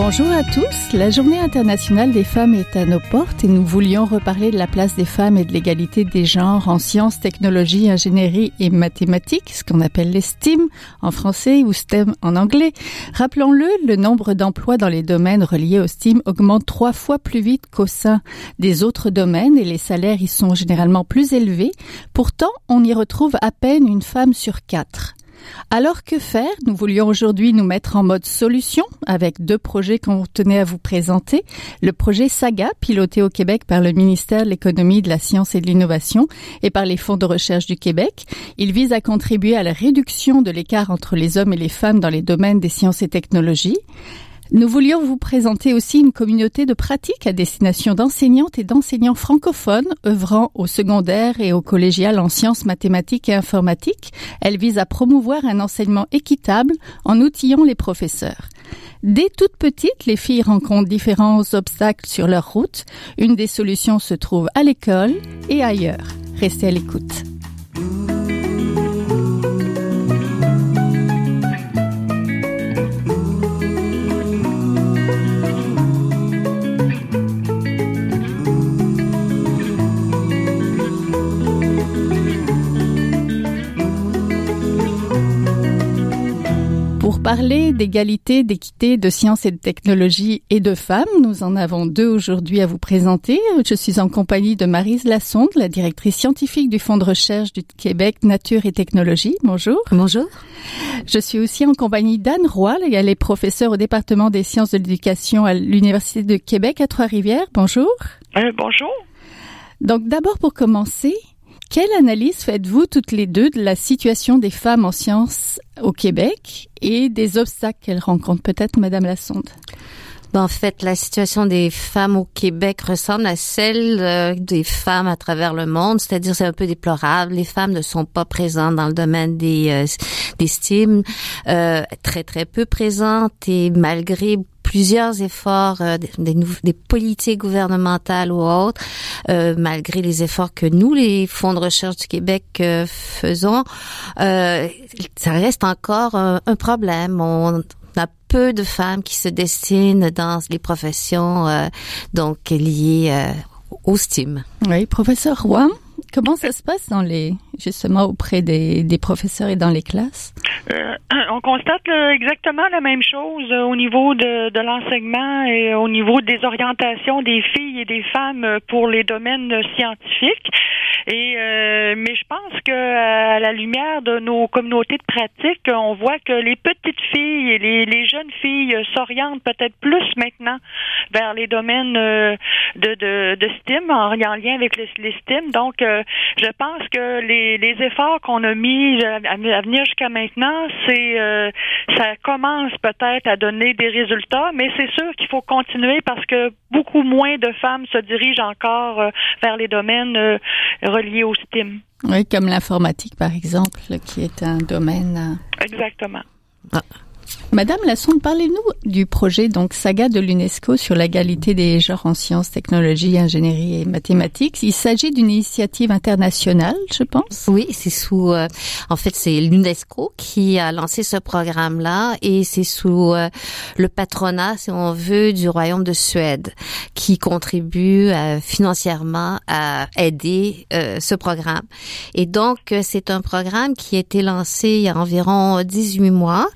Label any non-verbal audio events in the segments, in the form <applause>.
Bonjour à tous. La journée internationale des femmes est à nos portes et nous voulions reparler de la place des femmes et de l'égalité des genres en sciences, technologies, ingénierie et mathématiques, ce qu'on appelle les STEAM en français ou STEM en anglais. Rappelons-le, le nombre d'emplois dans les domaines reliés au STEAM augmente trois fois plus vite qu'au sein des autres domaines et les salaires y sont généralement plus élevés. Pourtant, on y retrouve à peine une femme sur quatre. Alors que faire? Nous voulions aujourd'hui nous mettre en mode solution avec deux projets qu'on tenait à vous présenter. Le projet Saga, piloté au Québec par le ministère de l'économie, de la science et de l'innovation et par les fonds de recherche du Québec. Il vise à contribuer à la réduction de l'écart entre les hommes et les femmes dans les domaines des sciences et technologies. Nous voulions vous présenter aussi une communauté de pratique à destination d'enseignantes et d'enseignants francophones œuvrant au secondaire et au collégial en sciences mathématiques et informatiques. Elle vise à promouvoir un enseignement équitable en outillant les professeurs. Dès toutes petites, les filles rencontrent différents obstacles sur leur route. Une des solutions se trouve à l'école et ailleurs. Restez à l'écoute. Parler d'égalité, d'équité, de sciences et de technologie et de femmes, nous en avons deux aujourd'hui à vous présenter. Je suis en compagnie de Marise Lassonde, la directrice scientifique du Fonds de recherche du Québec Nature et Technologie. Bonjour. Bonjour. Je suis aussi en compagnie d'Anne Roy, elle est professeure au département des sciences de l'éducation à l'Université de Québec à Trois-Rivières. Bonjour. Euh, bonjour. Donc d'abord pour commencer, quelle analyse faites-vous toutes les deux de la situation des femmes en sciences au Québec et des obstacles qu'elles rencontrent? Peut-être Madame Lassonde. Ben, en fait, la situation des femmes au Québec ressemble à celle euh, des femmes à travers le monde, c'est-à-dire c'est un peu déplorable. Les femmes ne sont pas présentes dans le domaine des euh, des euh, très très peu présentes et malgré plusieurs efforts euh, des, politiques gouvernementales ou autres, euh, malgré les efforts que nous, les fonds de recherche du Québec, euh, faisons, ça reste encore un, problème. On, a peu de femmes qui se destinent dans les professions donc liées au STEAM. Oui, professeur Roy, comment ça se passe dans les justement auprès des, professeurs et dans les classes? Euh, on constate là, exactement la même chose euh, au niveau de, l'enseignement et au niveau des orientations des filles et des femmes pour les domaines scientifiques. Et euh, mais je pense que à la lumière de nos communautés de pratique, on voit que les petites filles et les, jeunes filles s'orientent peut-être plus maintenant vers les domaines euh, de, de, en, en lien avec les, les. Donc, euh, je pense que les, les efforts qu'on a mis à, à venir jusqu'à maintenant, c'est euh, ça commence peut-être à donner des résultats, mais c'est sûr qu'il faut continuer parce que beaucoup moins de femmes se dirigent encore euh, vers les domaines euh, reliés au STEM. Oui, comme l'informatique, par exemple, qui est un domaine. Exactement. Ah. Madame Lassonde, parlez-nous du projet donc saga de l'UNESCO sur l'égalité des genres en sciences, technologies, ingénierie et mathématiques. Il s'agit d'une initiative internationale, je pense. Oui, c'est sous. Euh, en fait, c'est l'UNESCO qui a lancé ce programme-là et c'est sous euh, le patronat, si on veut, du Royaume de Suède qui contribue euh, financièrement à aider ce programme. Et donc, c'est un programme qui a été lancé il y a environ 18 mois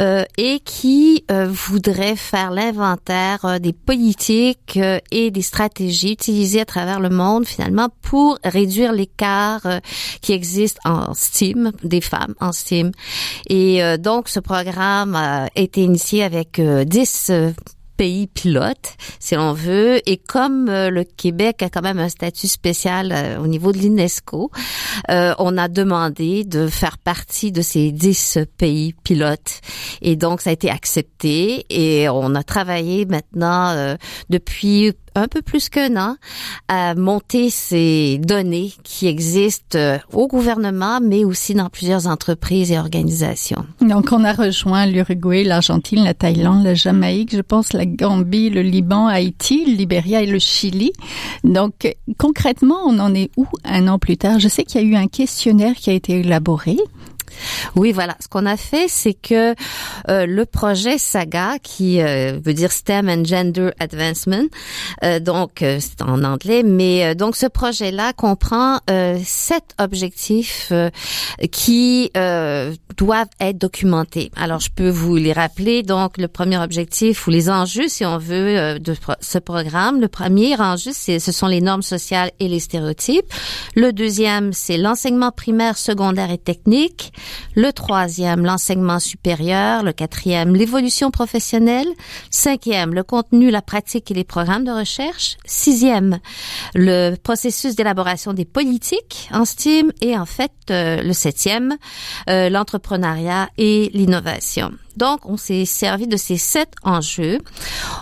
euh, et qui euh, voudrait faire l'inventaire euh, des politiques euh, et des stratégies utilisées à travers le monde finalement pour réduire l'écart euh, qui existe en STEAM, des femmes en STEAM. Et donc ce programme a été initié avec 10 pays pilote, si on veut. Et comme euh, le Québec a quand même un statut spécial euh, au niveau de l'UNESCO, euh, on a demandé de faire partie de ces dix pays pilotes. Et donc, ça a été accepté et on a travaillé maintenant depuis un peu plus qu'un an à monter ces données qui existent euh, au gouvernement, mais aussi dans plusieurs entreprises et organisations. Donc, on a rejoint l'Uruguay, l'Argentine, la Thaïlande, la Jamaïque, je pense la Gambie, le Liban, Haïti, le Libéria et le Chili. Donc, concrètement, on en est où un an plus tard? Je sais qu'il y a eu un questionnaire qui a été élaboré. Oui, voilà. Ce qu'on a fait, c'est que euh, le projet SAGA, qui euh, veut dire STEM and Gender Advancement, euh, donc c'est en anglais, mais donc ce projet-là comprend sept objectifs qui doivent être documentés. Alors, je peux vous les rappeler. Donc, le premier objectif ou les enjeux, si on veut, de ce programme. Le premier enjeu, c'est ce sont les normes sociales et les stéréotypes. Le deuxième, c'est l'enseignement primaire, secondaire et technique. Le troisième, l'enseignement supérieur. Le quatrième, l'évolution professionnelle. Cinquième, le contenu, la pratique et les programmes de recherche. Sixième, le processus d'élaboration des politiques en STEAM. Et en fait, euh, le septième, euh, l'entrepreneuriat et l'innovation. Donc, on s'est servi de ces sept enjeux.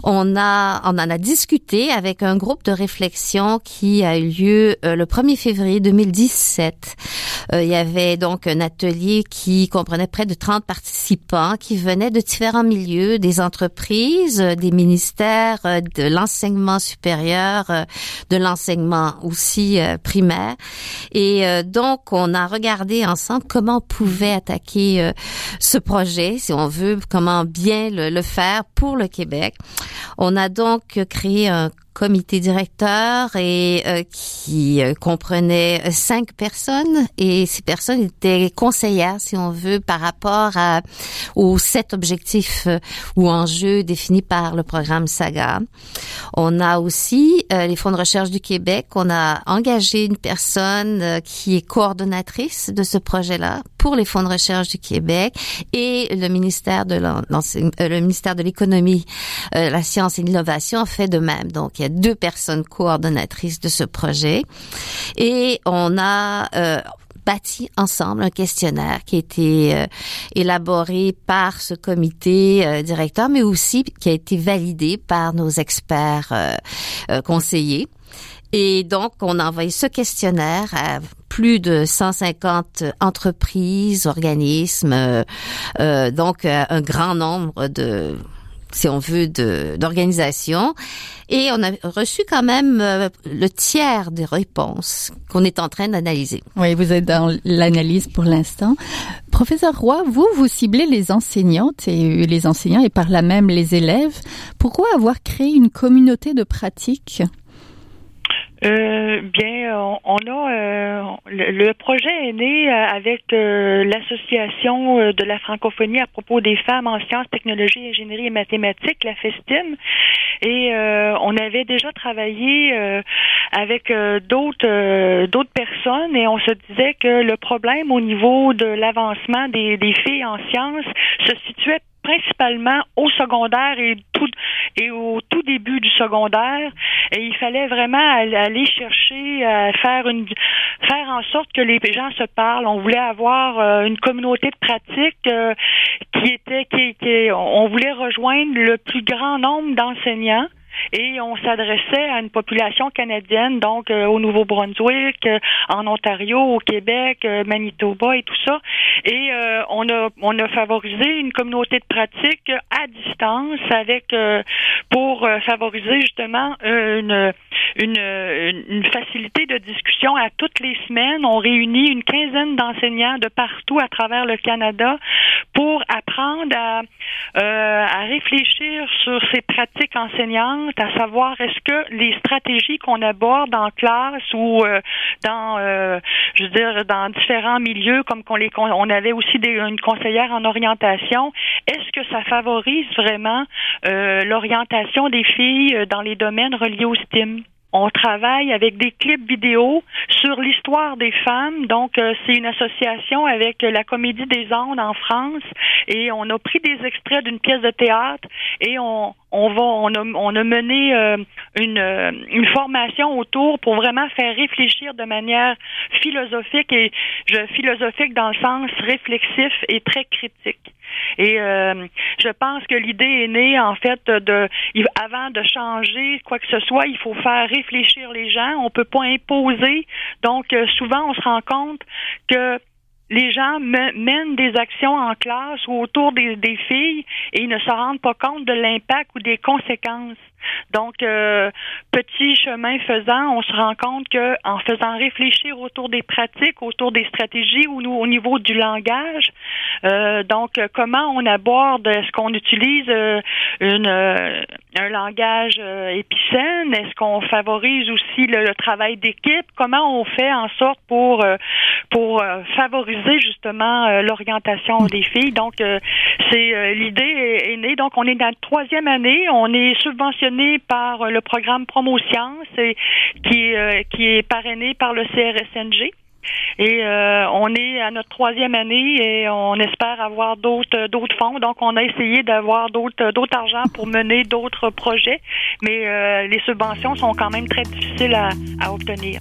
On a, on en a discuté avec un groupe de réflexion qui a eu lieu euh, le 1er février 2017. Euh, il y avait donc un atelier qui comprenait près de 30 participants qui venaient de différents milieux, des entreprises, euh, des ministères, de l'enseignement supérieur, de l'enseignement aussi primaire. Et donc, on a regardé ensemble comment on pouvait attaquer ce projet, si on veut comment bien le, faire pour le Québec. On a donc créé un comité directeur et euh, qui euh, comprenait cinq personnes et ces personnes étaient conseillères si on veut par rapport à aux sept objectifs euh, ou enjeux définis par le programme Saga. On a aussi les fonds de recherche du Québec, on a engagé une personne qui est coordonnatrice de ce projet-là pour les fonds de recherche du Québec et le ministère de le ministère de l'économie, la science et l'innovation fait de même. Donc il y a deux personnes coordonnatrices de ce projet et on a euh, bâti ensemble un questionnaire qui a été euh, élaboré par ce comité euh, directeur, mais aussi qui a été validé par nos experts conseillers. Et donc, on a envoyé ce questionnaire à plus de 150 entreprises, organismes, donc un grand nombre de si on veut, d'organisation. Et on a reçu quand même euh, le tiers des réponses qu'on est en train d'analyser. Oui, vous êtes dans l'analyse pour l'instant. Professeur Roy, vous, vous ciblez les enseignantes et les enseignants et par là même les élèves. Pourquoi avoir créé une communauté de pratique euh, bien, on, a euh, le, projet est né euh, avec euh, l'association de la francophonie à propos des femmes en sciences, technologies, ingénierie et mathématiques, la FESTIM, et on avait déjà travaillé avec d'autres d'autres personnes et on se disait que le problème au niveau de l'avancement des, des filles en sciences se situait principalement au secondaire et tout et au tout début du secondaire. Et il fallait vraiment aller chercher à faire une faire en sorte que les gens se parlent. On voulait avoir euh, une communauté de pratique euh, qui était qui, qui on voulait rejoindre le plus grand nombre d'enseignants et on s'adressait à une population canadienne, donc euh, au Nouveau-Brunswick, euh, en Ontario, au Québec, euh, Manitoba et tout ça. Et on a on a favorisé une communauté de pratique à distance avec pour favoriser justement une, une une facilité de discussion à toutes les semaines. On réunit une quinzaine d'enseignants de partout à travers le Canada pour apprendre à à réfléchir sur ces pratiques enseignantes à savoir est-ce que les stratégies qu'on aborde en classe ou euh, dans, euh, je veux dire, dans différents milieux, comme qu'on les, on avait aussi des, une conseillère en orientation, est-ce que ça favorise vraiment euh, l'orientation des filles dans les domaines reliés au STEAM? On travaille avec des clips vidéo sur l'histoire des femmes. Donc, euh, c'est une association avec la Comédie des Andes en France et on a pris des extraits d'une pièce de théâtre et on, on va on a, on a mené euh, une, une formation autour pour vraiment faire réfléchir de manière philosophique et je philosophique dans le sens réflexif et très critique. Et euh, je pense que l'idée est née en fait de avant de changer quoi que ce soit, il faut faire réfléchir les gens. On peut pas imposer. Donc euh, souvent on se rend compte que les gens mènent des actions en classe ou autour des, des filles et ils ne se rendent pas compte de l'impact ou des conséquences. Donc, euh, petit chemin faisant, on se rend compte que en faisant réfléchir autour des pratiques, autour des stratégies ou au niveau du langage, euh, donc comment on aborde, est-ce qu'on utilise euh, une, un langage épicène, est-ce qu'on favorise aussi le, travail d'équipe, comment on fait en sorte pour pour favoriser justement l'orientation des filles? Donc, c'est l'idée est, est, née. Donc, on est dans la troisième année, on est subventionné par le programme et qui, euh, qui est parrainé par le CRSNG. Et euh, on est à notre troisième année et on espère avoir d'autres d'autres fonds. Donc on a essayé d'avoir d'autres d'autres argent pour mener d'autres projets, mais euh, les subventions sont quand même très difficiles à obtenir.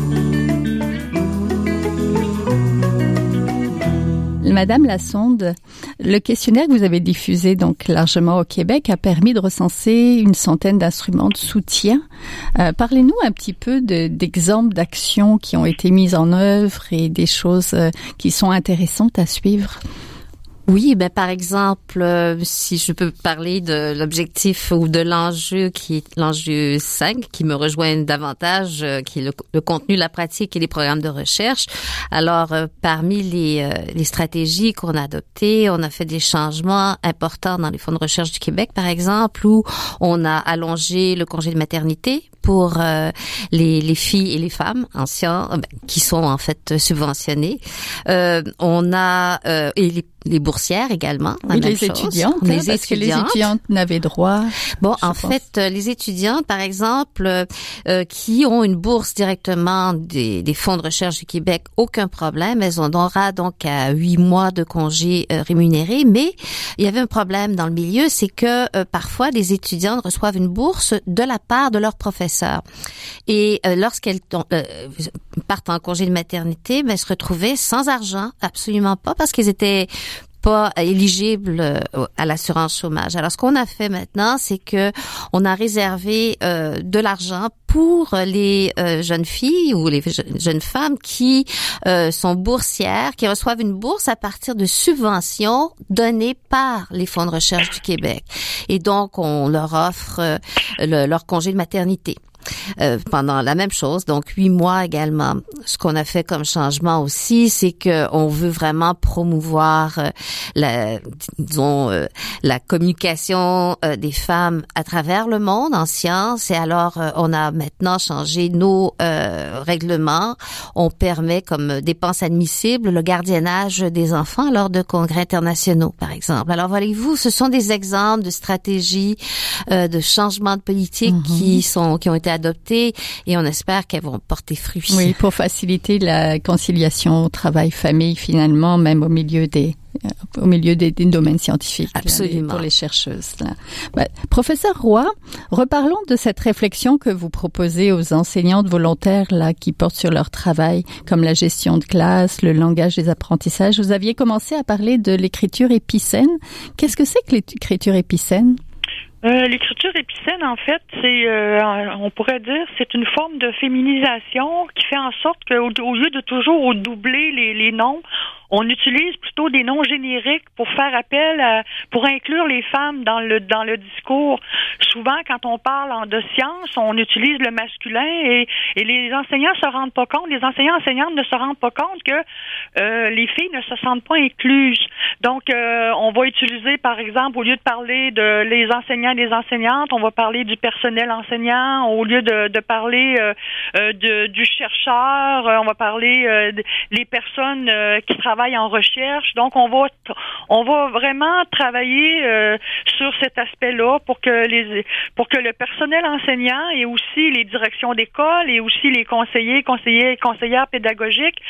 Madame Lassonde, le questionnaire que vous avez diffusé donc largement au Québec a permis de recenser une centaine d'instruments de soutien. Euh, parlez-nous un petit peu d'exemples d'actions qui ont été mises en œuvre et des choses euh, qui sont intéressantes à suivre. Oui, ben par exemple, euh, si je peux parler de l'objectif ou de l'enjeu qui est l'enjeu 5, qui me rejoint davantage, euh, qui est le, contenu, la pratique et les programmes de recherche. Alors, euh, parmi les, les stratégies qu'on a adoptées, on a fait des changements importants dans les fonds de recherche du Québec, par exemple, où on a allongé le congé de maternité pour les, les, filles et les femmes anciens ben, qui sont en fait subventionnées. on a et les les boursières également. Oui, les étudiantes, les hein, parce que les étudiantes n'avaient droit. Bon, en fait, euh, les étudiantes, par exemple, euh, euh, qui ont une bourse directement des, des, fonds de recherche du Québec, aucun problème. Elles ont droit donc à huit mois de congés rémunérés. Mais il y avait un problème dans le milieu, c'est que parfois des étudiantes reçoivent une bourse de la part de leurs Et lorsqu'elles partent en congé de maternité, ben, elles se retrouvaient sans argent, absolument pas, parce qu'elles étaient pas éligible euh, à l'assurance chômage. Alors ce qu'on a fait maintenant, c'est que on a réservé euh, de l'argent pour les euh, jeunes filles ou les jeunes femmes qui sont boursières, qui reçoivent une bourse à partir de subventions données par les fonds de recherche du Québec. Et donc on leur offre leur congé de maternité. Euh, pendant la même chose, donc huit mois également. Ce qu'on a fait comme changement aussi, c'est que on veut vraiment promouvoir euh, la, disons, euh, la communication des femmes à travers le monde en sciences. Et alors, on a maintenant changé nos règlements. On permet comme dépense admissible le gardiennage des enfants lors de congrès internationaux, par exemple. Alors, voyez-vous, ce sont des exemples de stratégies de changement de politique mm-hmm. qui sont qui ont été adoptées et on espère qu'elles vont porter fruit. Oui, pour faciliter la conciliation travail-famille finalement, même au milieu des au milieu des, domaines scientifiques Absolument. pour les chercheuses. Là. Bah, professeur Roy, reparlons de cette réflexion que vous proposez aux enseignantes volontaires là qui portent sur leur travail, comme la gestion de classe, le langage des apprentissages. Vous aviez commencé à parler de l'écriture épicène. Qu'est-ce que c'est que l'écriture épicène? Euh, L'écriture épicène, en fait, c'est, euh, on pourrait dire, c'est une forme de féminisation qui fait en sorte qu'au au lieu de toujours doubler les, les noms, on utilise plutôt des noms génériques pour faire appel à, pour inclure les femmes dans le dans le discours. Souvent, quand on parle de sciences, on utilise le masculin et, et les enseignants se rendent pas compte, les enseignants enseignantes ne se rendent pas compte que euh, les filles ne se sentent pas incluses. Donc, euh, on va utiliser, par exemple, au lieu de parler de les enseignants et les enseignantes, on va parler du personnel enseignant. Au lieu de, de parler euh, de, du chercheur, on va parler des personnes qui travaillent en recherche. Donc, on va on va vraiment travailler sur cet aspect-là pour que les pour que le personnel enseignant et aussi les directions d'école et aussi les conseillers, conseillers, conseillères pédagogiques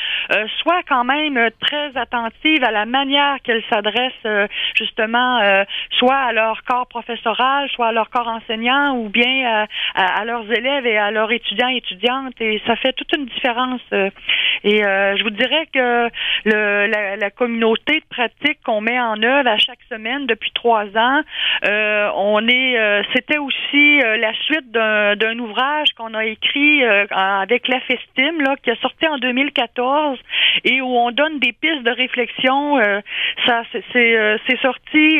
soient quand même très attentives à la manière qu'elles s'adressent euh, justement euh, soit à leur corps professoral, soit à leur corps enseignant ou bien à, leurs élèves et à leurs étudiants et étudiantes. Et ça fait toute une différence. Euh. et je vous dirais que le, la, communauté de pratique qu'on met en œuvre à chaque semaine depuis trois ans, on est, c'était aussi la suite d'un ouvrage qu'on a écrit avec la Festime, là, qui a sorti en 2014 et où on donne des pistes de réflexion. ça, euh, c'est sorti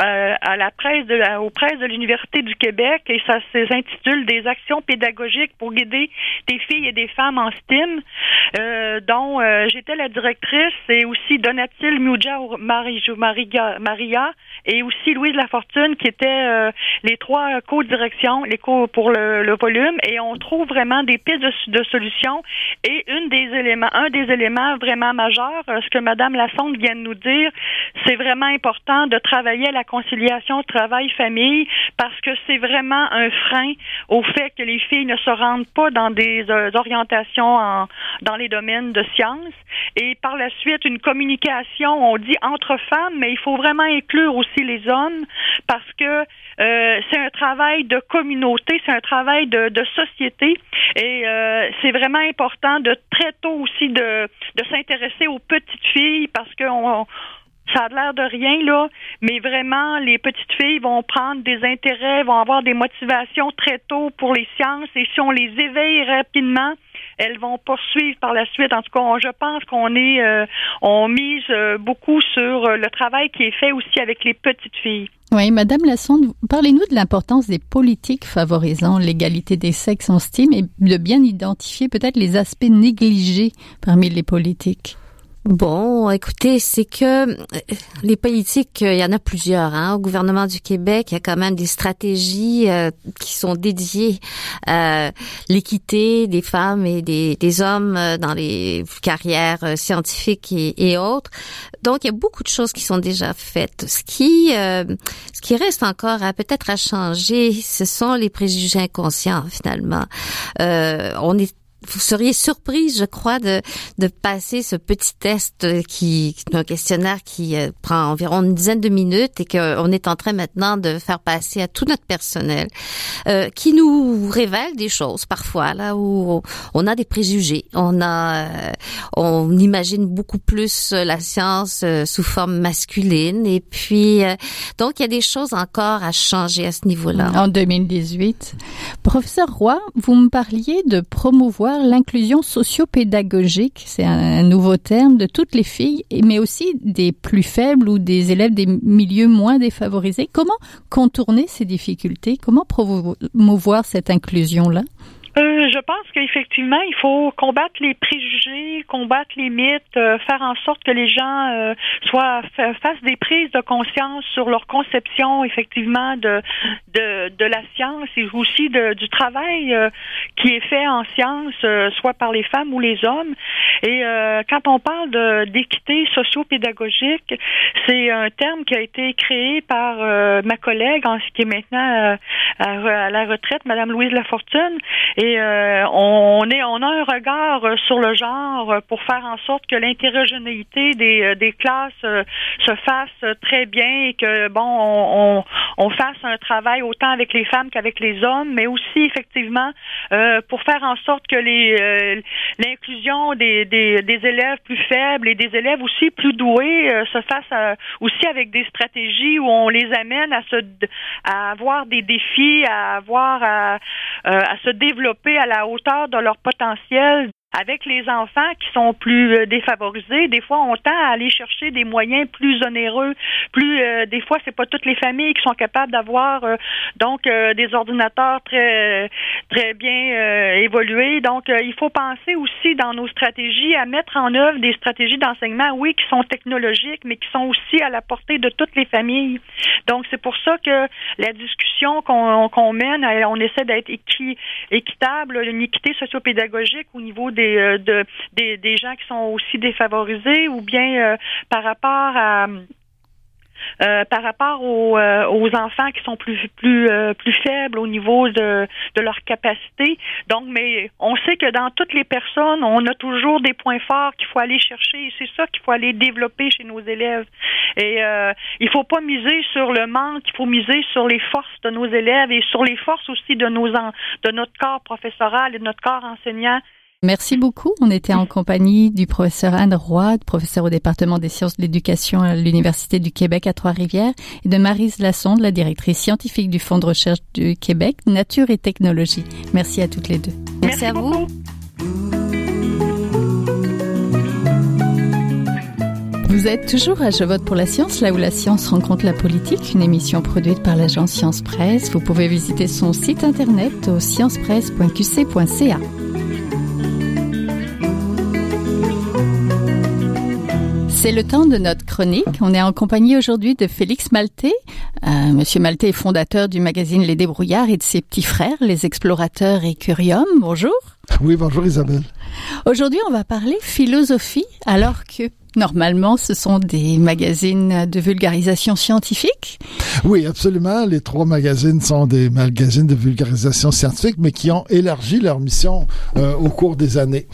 euh, euh, à la presse de la, aux presses de l'Université du Québec et ça s'intitule Des actions pédagogiques pour guider des filles et des femmes en STEAM, euh, dont euh, j'étais la directrice et aussi Donatil Muja Maria, Maria et aussi Louise Lafortune qui étaient euh, les trois co-directions les co pour le, le, volume. Et on trouve vraiment des pistes de, de, solutions. Et une des éléments un des éléments vraiment majeurs ce que madame Lassonde vient de nous dire c'est vraiment important de travailler à la conciliation travail-famille parce que c'est vraiment un frein au fait que les filles ne se rendent pas dans des euh, orientations en, dans les domaines de sciences. Et par la suite, une communication, on dit entre femmes, mais il faut vraiment inclure aussi les hommes parce que euh, c'est un travail de communauté, c'est un travail de, de société et euh, c'est vraiment important de très tôt aussi de, de s'intéresser aux petites filles parce qu'on ça a l'air de rien, là, mais vraiment, les petites filles vont prendre des intérêts, vont avoir des motivations très tôt pour les sciences, et si on les éveille rapidement, elles vont poursuivre par la suite. En tout cas, je pense qu'on est, euh, on mise euh, beaucoup sur euh, le travail qui est fait aussi avec les petites filles. Oui, Madame Lassonde, parlez-nous de l'importance des politiques favorisant l'égalité des sexes en STEAM et de bien identifier peut-être les aspects négligés parmi les politiques. Bon, écoutez, c'est que euh, les politiques, il y en a plusieurs. Hein. Au gouvernement du Québec, il y a quand même des stratégies euh, qui sont dédiées à l'équité des femmes et des, hommes euh, dans les carrières scientifiques et, et, autres. Donc, il y a beaucoup de choses qui sont déjà faites. Ce qui, ce qui reste encore à peut-être à changer, ce sont les préjugés inconscients finalement. on est vous seriez surprise, je crois, de, de passer ce petit test qui, un questionnaire qui euh, prend environ une dizaine de minutes et qu'on est en train maintenant de faire passer à tout notre personnel, euh, qui nous révèle des choses parfois là où on a des préjugés, on a, euh, on imagine beaucoup plus la science sous forme masculine et puis donc il y a des choses encore à changer à ce niveau-là. En 2018, professeur Roy, vous me parliez de promouvoir l'inclusion socio-pédagogique, c'est un, nouveau terme, de toutes les filles, mais aussi des plus faibles ou des élèves des milieux moins défavorisés. Comment contourner ces difficultés? Comment promouvoir cette inclusion-là? Euh, je pense qu'effectivement, il faut combattre les préjugés, combattre les mythes, euh, faire en sorte que les gens euh, soient fassent des prises de conscience sur leur conception, effectivement, de de, de la science et aussi de, du travail qui est fait en science, soit par les femmes ou les hommes. Et quand on parle d'équité socio-pédagogique, c'est un terme qui a été créé par ma collègue, en qui est maintenant à, la retraite, Madame Louise Lafortune. Et euh, on, est, on a un regard euh, sur le genre pour faire en sorte que l'interrogénéité des, euh, des classes se fasse très bien et que bon, on, on, fasse un travail autant avec les femmes qu'avec les hommes, mais aussi effectivement pour faire en sorte que les l'inclusion des, élèves plus faibles et des élèves aussi plus doués se fasse aussi avec des stratégies où on les amène à se à avoir des défis, à avoir à se développer à la hauteur de leur potentiel avec les enfants qui sont plus euh, défavorisés, des fois on tend à aller chercher des moyens plus onéreux, plus euh, des fois c'est pas toutes les familles qui sont capables d'avoir euh, donc des ordinateurs très très bien évolués. Donc il faut penser aussi dans nos stratégies à mettre en œuvre des stratégies d'enseignement, oui, qui sont technologiques, mais qui sont aussi à la portée de toutes les familles. Donc c'est pour ça que la discussion qu'on mène, on essaie d'être équitable, une équité sociopédagogique au niveau des euh, de, des, gens qui sont aussi défavorisés ou bien euh, par rapport à euh, par rapport aux, enfants qui sont plus plus plus faibles au niveau de, de leur capacité. Donc, mais on sait que dans toutes les personnes, on a toujours des points forts qu'il faut aller chercher. Et c'est ça qu'il faut aller développer chez nos élèves. Et il faut pas miser sur le manque, il faut miser sur les forces de nos élèves et sur les forces aussi de nos de notre corps professoral et de notre corps enseignant. Merci beaucoup. On était en compagnie du professeur Anne Roy, professeur au département des sciences de l'éducation à l'Université du Québec à Trois-Rivières, et de Marise Lassonde, la directrice scientifique du Fonds de recherche du Québec, Nature et Technologie. Merci à toutes les deux. Merci, à vous. Vous êtes toujours à Je vote pour la science, là où la science rencontre la politique, une émission produite par l'agence Science Presse. Vous pouvez visiter son site internet au sciencepresse.qc.ca. C'est le temps de notre chronique. On est en compagnie aujourd'hui de Félix Maltais. Euh, Monsieur Maltais est fondateur du magazine Les Débrouillards et de ses petits frères, les Explorateurs et Curium. Bonjour. Oui, bonjour Isabelle. Aujourd'hui, on va parler philosophie, alors que Normalement, ce sont des magazines de vulgarisation scientifique. Oui, absolument. Les trois magazines sont des magazines de vulgarisation scientifique, mais qui ont élargi leur mission euh, au cours des années.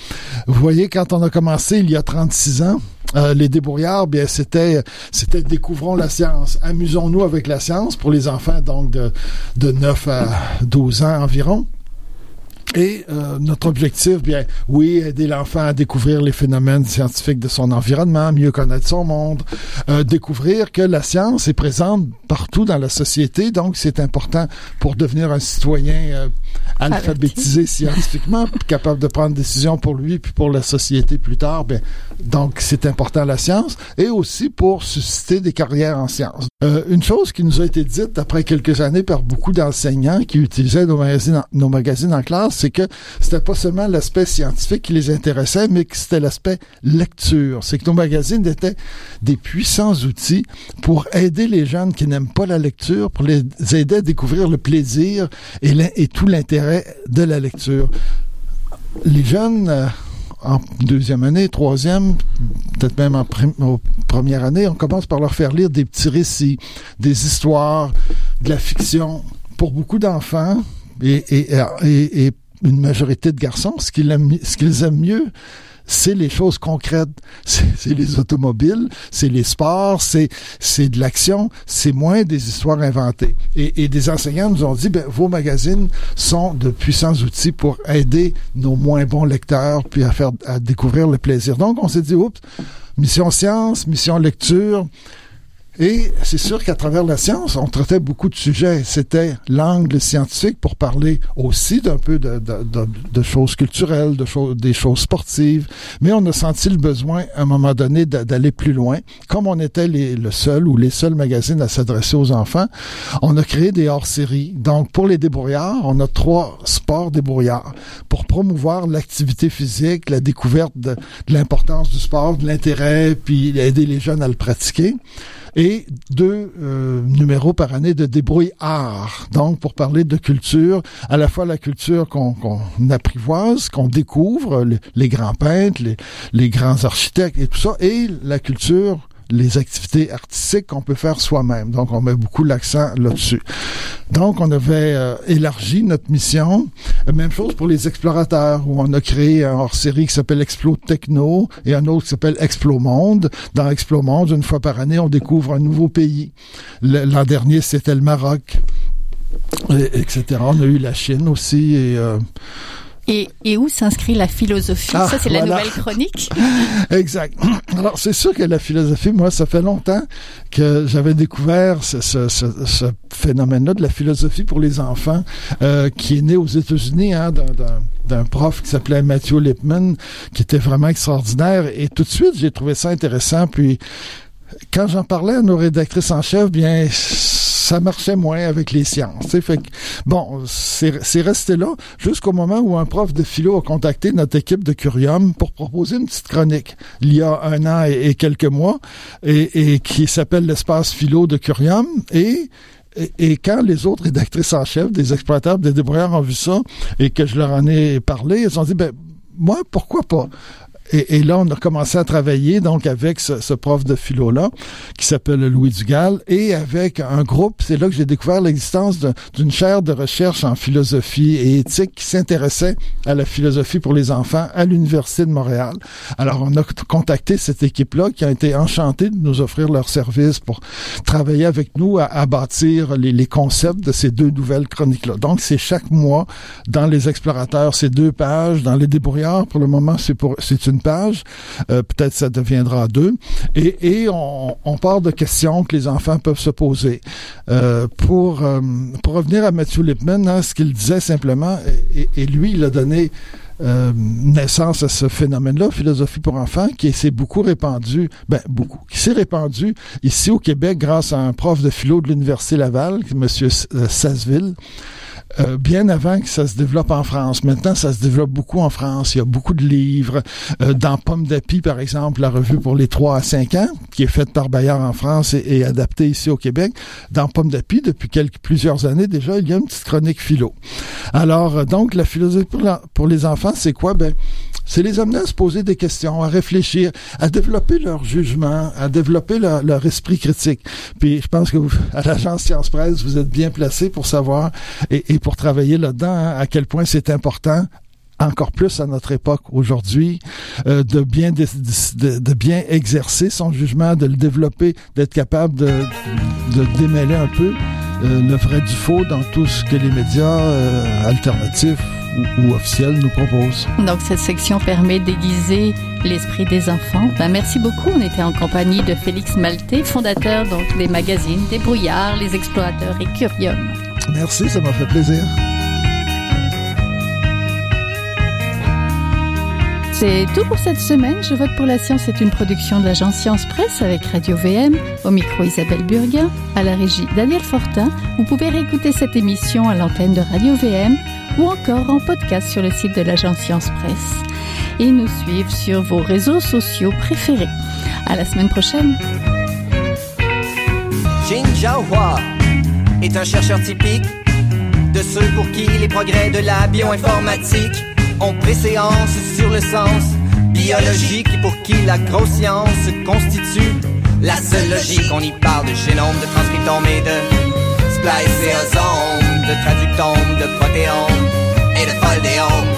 Vous voyez, quand on a commencé il y a 36 ans, euh, les débrouillards, bien c'était c'était découvrons la science, amusons-nous avec la science pour les enfants donc de de 9 à 12 ans environ. Et euh, notre objectif, bien, oui, aider l'enfant à découvrir les phénomènes scientifiques de son environnement, mieux connaître son monde, euh, découvrir que la science est présente partout dans la société, donc c'est important pour devenir un citoyen euh, alphabétisé scientifiquement, <laughs> capable de prendre des décisions pour lui puis pour la société plus tard. Bien, donc c'est important la science et aussi pour susciter des carrières en sciences. Euh, une chose qui nous a été dite après quelques années par beaucoup d'enseignants qui utilisaient nos magazines, nos magazines en classe, c'est que c'était pas seulement l'aspect scientifique qui les intéressait, mais que c'était l'aspect lecture. C'est que nos magazines étaient des puissants outils pour aider les jeunes qui n'aiment pas la lecture, pour les aider à découvrir le plaisir et, et tout l'intérêt de la lecture. Les jeunes euh, en deuxième année, troisième, peut-être même en, première année, on commence par leur faire lire des petits récits, des histoires, de la fiction. Pour beaucoup d'enfants et, une majorité de garçons, ce qu'ils aiment, ce qu'ils aiment mieux, c'est les choses concrètes. <laughs> C'est les automobiles, c'est les sports, c'est de l'action, c'est moins des histoires inventées. Et, et, des enseignants nous ont dit, ben, vos magazines sont de puissants outils pour aider nos moins bons lecteurs puis à faire à découvrir le plaisir. Donc on s'est dit, oups, mission science, mission lecture. Et c'est sûr qu'à travers la science, on traitait beaucoup de sujets. C'était l'angle scientifique pour parler aussi d'un peu de, choses culturelles, des choses sportives. Mais on a senti le besoin, à un moment donné, d'aller plus loin. Comme on était le seul ou les seuls magazines à s'adresser aux enfants, on a créé des hors-séries. Donc, pour les débrouillards, on a trois sports débrouillards pour promouvoir l'activité physique, la découverte de l'importance du sport, de l'intérêt, puis aider les jeunes à le pratiquer et deux euh, numéros par année de débrouille art. Donc, pour parler de culture, à la fois la culture qu'on apprivoise, qu'on découvre, les, les, grands peintres, les, les grands architectes et tout ça, et la culture les activités artistiques qu'on peut faire soi-même. Donc, on met beaucoup l'accent là-dessus. Donc, on avait euh, élargi notre mission. Même chose pour les explorateurs, où on a créé un hors-série qui s'appelle Explo Techno et un autre qui s'appelle Explo Monde. Dans Explo Monde, une fois par année, on découvre un nouveau pays. L'an dernier, c'était le Maroc, et, etc. On a eu la Chine aussi et... Euh, Et, et où s'inscrit la philosophie Ah, Ça, c'est la nouvelle chronique. <laughs> Exact. Alors, c'est sûr que la philosophie, moi, ça fait longtemps que j'avais découvert ce, ce, ce, ce phénomène-là de la philosophie pour les enfants, euh, qui est né aux États-Unis, hein, d'un- d'un d'un prof qui s'appelait Matthew Lipman, qui était vraiment extraordinaire. Et tout de suite, j'ai trouvé ça intéressant. Puis, quand j'en parlais à nos rédactrices en chef, bien, ça marchait moins avec les sciences. Fait bon, c'est resté là jusqu'au moment où un prof de philo a contacté notre équipe de Curium pour proposer une petite chronique il y a un an et, quelques mois et, qui s'appelle l'espace philo de Curium et et, quand les autres rédactrices en chef des exploiteurs des débrouillards ont vu ça et que je leur en ai parlé, ils ont dit ben moi pourquoi pas? Et, et là, on a commencé à travailler donc avec ce, ce prof de philo-là, qui s'appelle Louis Dugal, et avec un groupe, c'est là que j'ai découvert l'existence d'une chaire de recherche en philosophie et éthique qui s'intéressait à la philosophie pour les enfants à l'Université de Montréal. Alors, on a contacté cette équipe-là qui a été enchantée de nous offrir leur service pour travailler avec nous à, à bâtir les, les concepts de ces deux nouvelles chroniques-là. Donc, c'est chaque mois dans les explorateurs, c'est deux pages. Dans les débrouillards, pour le moment, c'est pour c'est une page. Euh, Peut-être ça deviendra deux. Et, on, part de questions que les enfants peuvent se poser. Euh, pour euh, pour revenir à Matthew Lipman, hein, ce qu'il disait simplement, et, lui, il a donné naissance à ce phénomène-là, philosophie pour enfants, qui s'est beaucoup répandu, ben beaucoup, qui s'est répandu ici au Québec grâce à un prof de philo de l'Université Laval, M. Sasseville, euh, bien avant que ça se développe en France. Maintenant, ça se développe beaucoup en France. Il y a beaucoup de livres. Euh, dans Pomme d'Api, par exemple, la revue pour les 3 à 5 ans, qui est faite par Bayard en France et, adaptée ici au Québec. Dans Pomme d'Api, depuis quelques, plusieurs années déjà, il y a une petite chronique philo. Alors, euh, donc, la philosophie pour, la- pour les enfants, c'est quoi? Ben, c'est les amener à se poser des questions, à réfléchir, à développer leur jugement, à développer leur, leur esprit critique. Puis je pense que vous, à l'agence Science Presse, vous êtes bien placé pour savoir et, et pour travailler là-dedans hein, à quel point c'est important encore plus à notre époque aujourd'hui, euh, de bien de, de- bien exercer son jugement, de le développer, d'être capable de, de démêler un peu euh, le vrai du faux dans tout ce que les médias euh, alternatifs ou, ou officiels nous proposent. Donc, cette section permet d'aiguiser l'esprit des enfants. Ben, merci beaucoup. On était en compagnie de Félix Maltais, fondateur donc des magazines Des Brouillards, Les Explorateurs et Curium. Merci, ça m'a fait plaisir. C'est tout pour cette semaine. Je vote pour la science est une production de l'agence Science Presse avec Radio VM. Au micro Isabelle Burguin, à la régie Daniel Fortin. Vous pouvez réécouter cette émission à l'antenne de Radio VM ou encore en podcast sur le site de l'agence Science Presse. Et nous suivre sur vos réseaux sociaux préférés. À la semaine prochaine. Jin Jiahua est un chercheur typique de ceux pour qui les progrès de la bioinformatique ont préséance sur le sens biologique et pour qui la grosse science constitue la seule logique. On y parle de génome, de transcriptome et de spliceosome, de traductome, de protéome et de foldéome,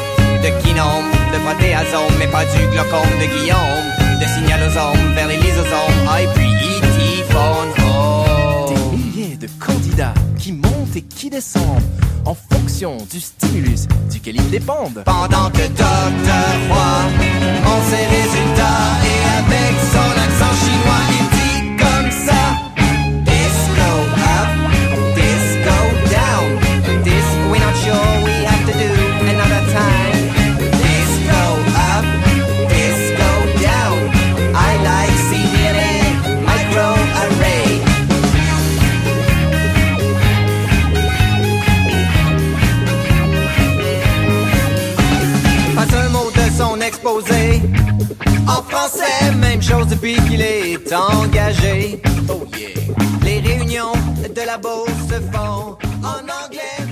de kinome, de protéasome, mais pas du glaucome de Guillaume, de signalosome vers les lysosomes, ah, et puis E.T. phone home. Des milliers de candidats qui montent et qui descendent en fonction du stimulus duquel ils dépendent. Pendant que Dr. Roy montre ses résultats et avec son accent chinois depuis qu'il est engagé. Oh yeah. Les réunions de la Beauce se font en anglais.